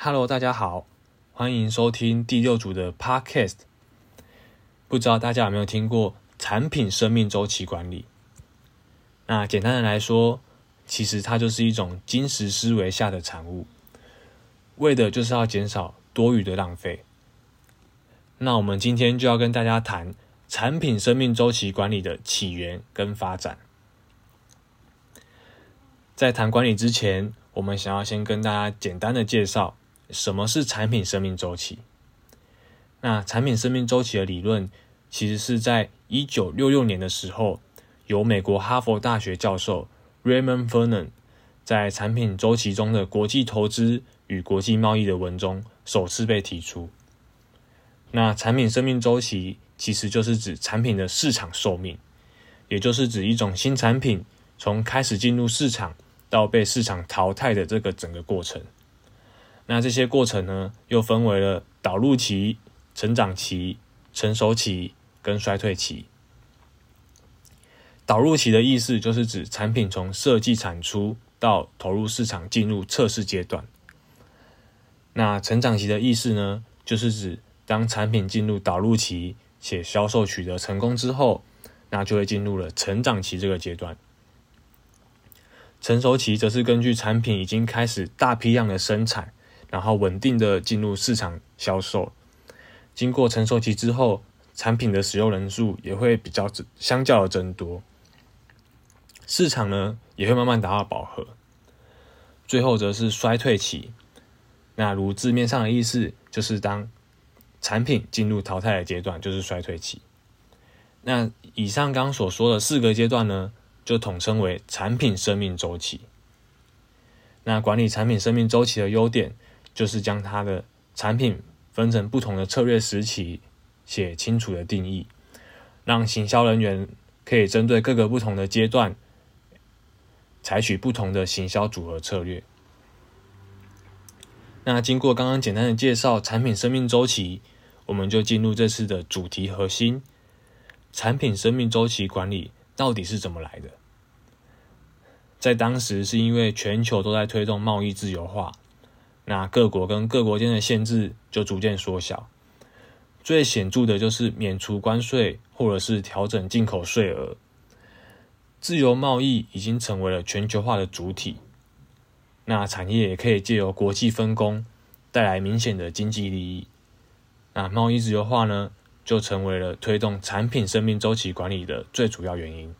Hello，大家好，欢迎收听第六组的 Podcast。不知道大家有没有听过产品生命周期管理？那简单的来说，其实它就是一种金石思维下的产物，为的就是要减少多余的浪费。那我们今天就要跟大家谈产品生命周期管理的起源跟发展。在谈管理之前，我们想要先跟大家简单的介绍什么是产品生命周期。那产品生命周期的理论，其实是在一九六六年的时候，由美国哈佛大学教授 Raymond Vernon 在《产品周期中的国际投资与国际贸易》的文中首次被提出。那产品生命周期其实就是指产品的市场寿命，也就是指一种新产品从开始进入市场。到被市场淘汰的这个整个过程，那这些过程呢，又分为了导入期、成长期、成熟期跟衰退期。导入期的意思就是指产品从设计产出到投入市场进入测试阶段。那成长期的意思呢，就是指当产品进入导入期且销售取得成功之后，那就会进入了成长期这个阶段。成熟期则是根据产品已经开始大批量的生产，然后稳定的进入市场销售。经过成熟期之后，产品的使用人数也会比较相较的增多，市场呢也会慢慢达到饱和。最后则是衰退期，那如字面上的意思，就是当产品进入淘汰的阶段，就是衰退期。那以上刚所说的四个阶段呢？就统称为产品生命周期。那管理产品生命周期的优点，就是将它的产品分成不同的策略时期，写清楚的定义，让行销人员可以针对各个不同的阶段，采取不同的行销组合策略。那经过刚刚简单的介绍产品生命周期，我们就进入这次的主题核心：产品生命周期管理到底是怎么来的？在当时，是因为全球都在推动贸易自由化，那各国跟各国间的限制就逐渐缩小。最显著的就是免除关税，或者是调整进口税额。自由贸易已经成为了全球化的主体，那产业也可以借由国际分工，带来明显的经济利益。那贸易自由化呢，就成为了推动产品生命周期管理的最主要原因。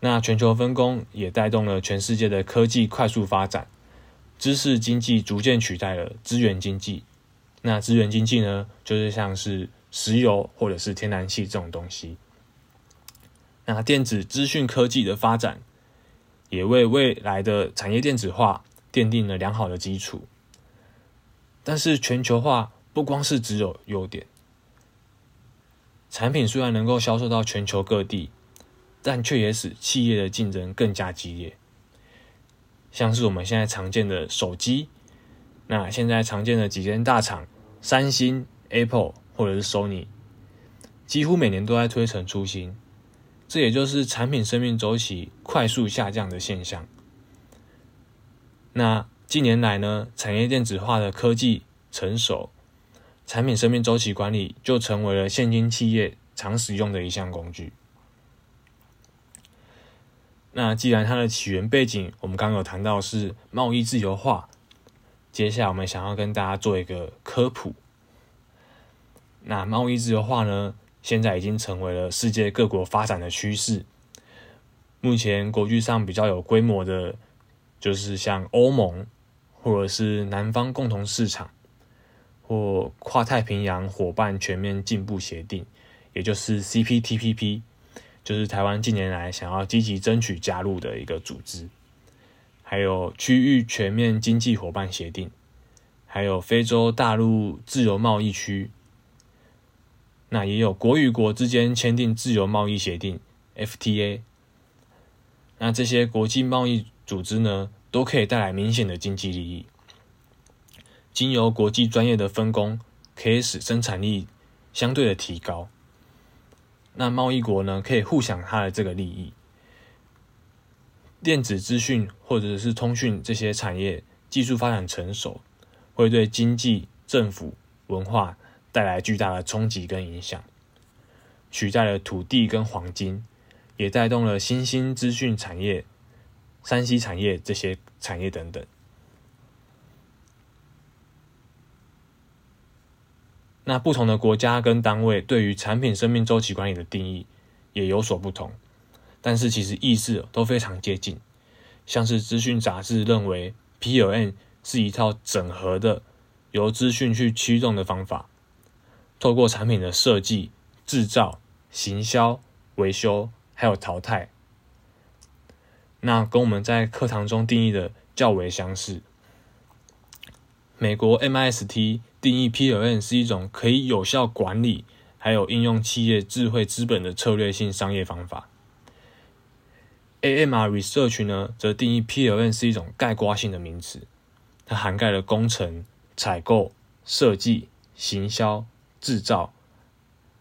那全球分工也带动了全世界的科技快速发展，知识经济逐渐取代了资源经济。那资源经济呢，就是像是石油或者是天然气这种东西。那电子资讯科技的发展，也为未来的产业电子化奠定了良好的基础。但是全球化不光是只有优点，产品虽然能够销售到全球各地。但却也使企业的竞争更加激烈，像是我们现在常见的手机，那现在常见的几间大厂，三星、Apple 或者是 Sony，几乎每年都在推陈出新，这也就是产品生命周期快速下降的现象。那近年来呢，产业电子化的科技成熟，产品生命周期管理就成为了现今企业常使用的一项工具。那既然它的起源背景，我们刚刚有谈到是贸易自由化，接下来我们想要跟大家做一个科普。那贸易自由化呢，现在已经成为了世界各国发展的趋势。目前国际上比较有规模的，就是像欧盟，或者是南方共同市场，或跨太平洋伙伴全面进步协定，也就是 CPTPP。就是台湾近年来想要积极争取加入的一个组织，还有区域全面经济伙伴协定，还有非洲大陆自由贸易区，那也有国与国之间签订自由贸易协定 FTA。那这些国际贸易组织呢，都可以带来明显的经济利益。经由国际专业的分工，可以使生产力相对的提高。那贸易国呢，可以互享它的这个利益。电子资讯或者是通讯这些产业，技术发展成熟，会对经济、政府、文化带来巨大的冲击跟影响，取代了土地跟黄金，也带动了新兴资讯产业、山西产业这些产业等等。那不同的国家跟单位对于产品生命周期管理的定义也有所不同，但是其实意思都非常接近。像是资讯杂志认为，PLM 是一套整合的由资讯去驱动的方法，透过产品的设计、制造、行销、维修还有淘汰，那跟我们在课堂中定义的较为相似。美国 MIST 定义 PLM 是一种可以有效管理还有应用企业智慧资本的策略性商业方法。AMR Research 呢，则定义 PLM 是一种概括性的名词，它涵盖了工程、采购、设计、行销、制造，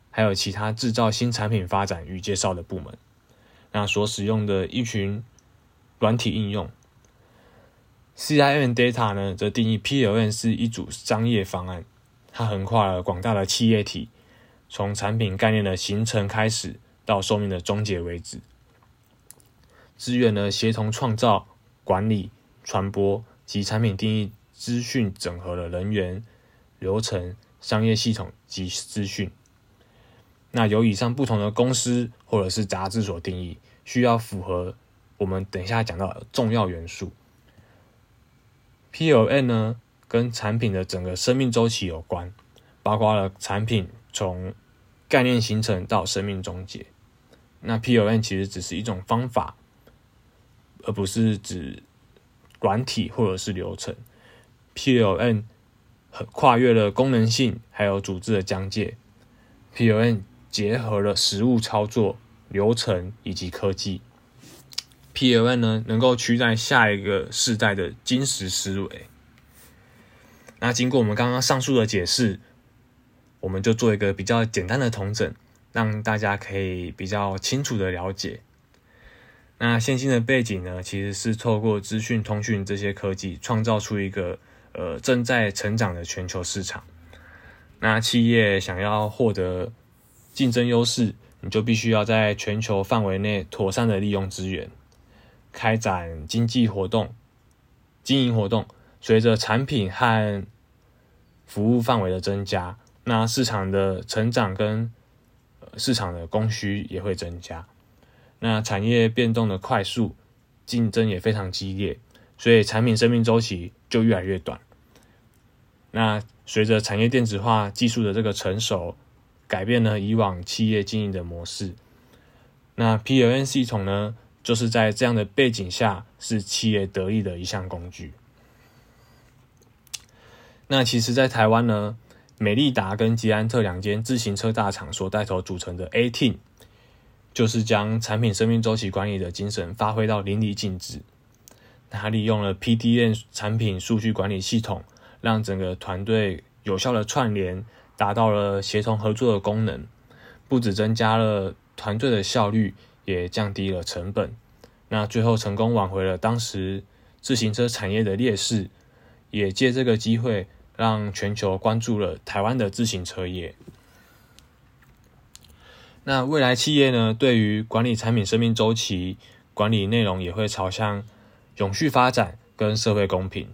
还有其他制造新产品发展与介绍的部门。那所使用的一群软体应用，CIM Data 呢，则定义 PLM 是一组商业方案，它横跨了广大的企业体，从产品概念的形成开始，到寿命的终结为止。资源呢，协同创造、管理、传播及产品定义资讯整合的人员、流程、商业系统及资讯。那由以上不同的公司或者是杂志所定义，需要符合我们等一下讲到的重要元素。PLN 呢，跟产品的整个生命周期有关，包括了产品从概念形成到生命终结。那 PLN 其实只是一种方法。而不是指软体或者是流程，PLN 跨越了功能性还有组织的疆界，PLN 结合了实物操作流程以及科技，PLN 呢能够取代下一个世代的金石思维。那经过我们刚刚上述的解释，我们就做一个比较简单的统整，让大家可以比较清楚的了解。那现今的背景呢，其实是透过资讯通讯这些科技，创造出一个呃正在成长的全球市场。那企业想要获得竞争优势，你就必须要在全球范围内妥善的利用资源，开展经济活动、经营活动。随着产品和服务范围的增加，那市场的成长跟市场的供需也会增加。那产业变动的快速，竞争也非常激烈，所以产品生命周期就越来越短。那随着产业电子化技术的这个成熟，改变了以往企业经营的模式。那 PLN 系统呢，就是在这样的背景下，是企业得力的一项工具。那其实，在台湾呢，美利达跟捷安特两间自行车大厂所带头组成的 A Team。就是将产品生命周期管理的精神发挥到淋漓尽致。它利用了 PDN 产品数据管理系统，让整个团队有效的串联，达到了协同合作的功能。不止增加了团队的效率，也降低了成本。那最后成功挽回了当时自行车产业的劣势，也借这个机会让全球关注了台湾的自行车业。那未来企业呢，对于管理产品生命周期管理内容，也会朝向永续发展跟社会公平。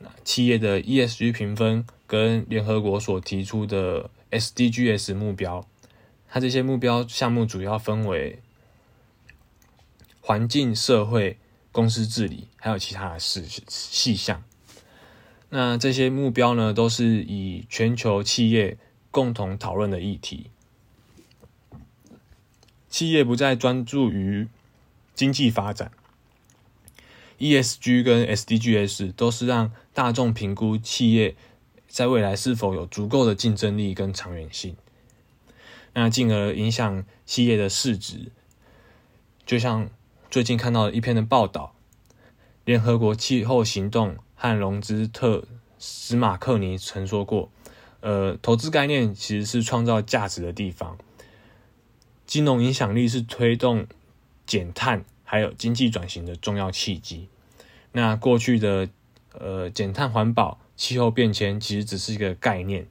那企业的 ESG 评分跟联合国所提出的 SDGs 目标，它这些目标项目主要分为环境、社会、公司治理，还有其他的事细项。那这些目标呢，都是以全球企业共同讨论的议题。企业不再专注于经济发展，ESG 跟 SDGs 都是让大众评估企业在未来是否有足够的竞争力跟长远性，那进而影响企业的市值。就像最近看到一篇的报道，联合国气候行动和融资特斯马克尼曾说过：“呃，投资概念其实是创造价值的地方。”金融影响力是推动减碳还有经济转型的重要契机。那过去的呃，减碳环保、气候变迁其实只是一个概念，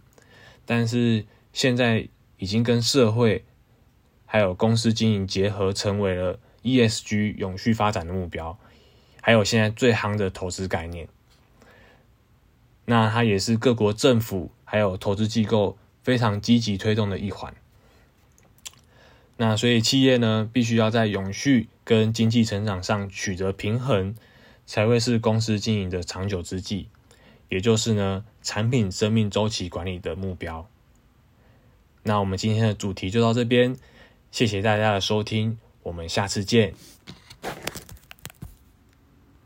但是现在已经跟社会还有公司经营结合，成为了 ESG 永续发展的目标，还有现在最夯的投资概念。那它也是各国政府还有投资机构非常积极推动的一环。那所以企业呢，必须要在永续跟经济成长上取得平衡。才会是公司经营的长久之计，也就是呢产品生命周期管理的目标。那我们今天的主题就到这边，谢谢大家的收听，我们下次见。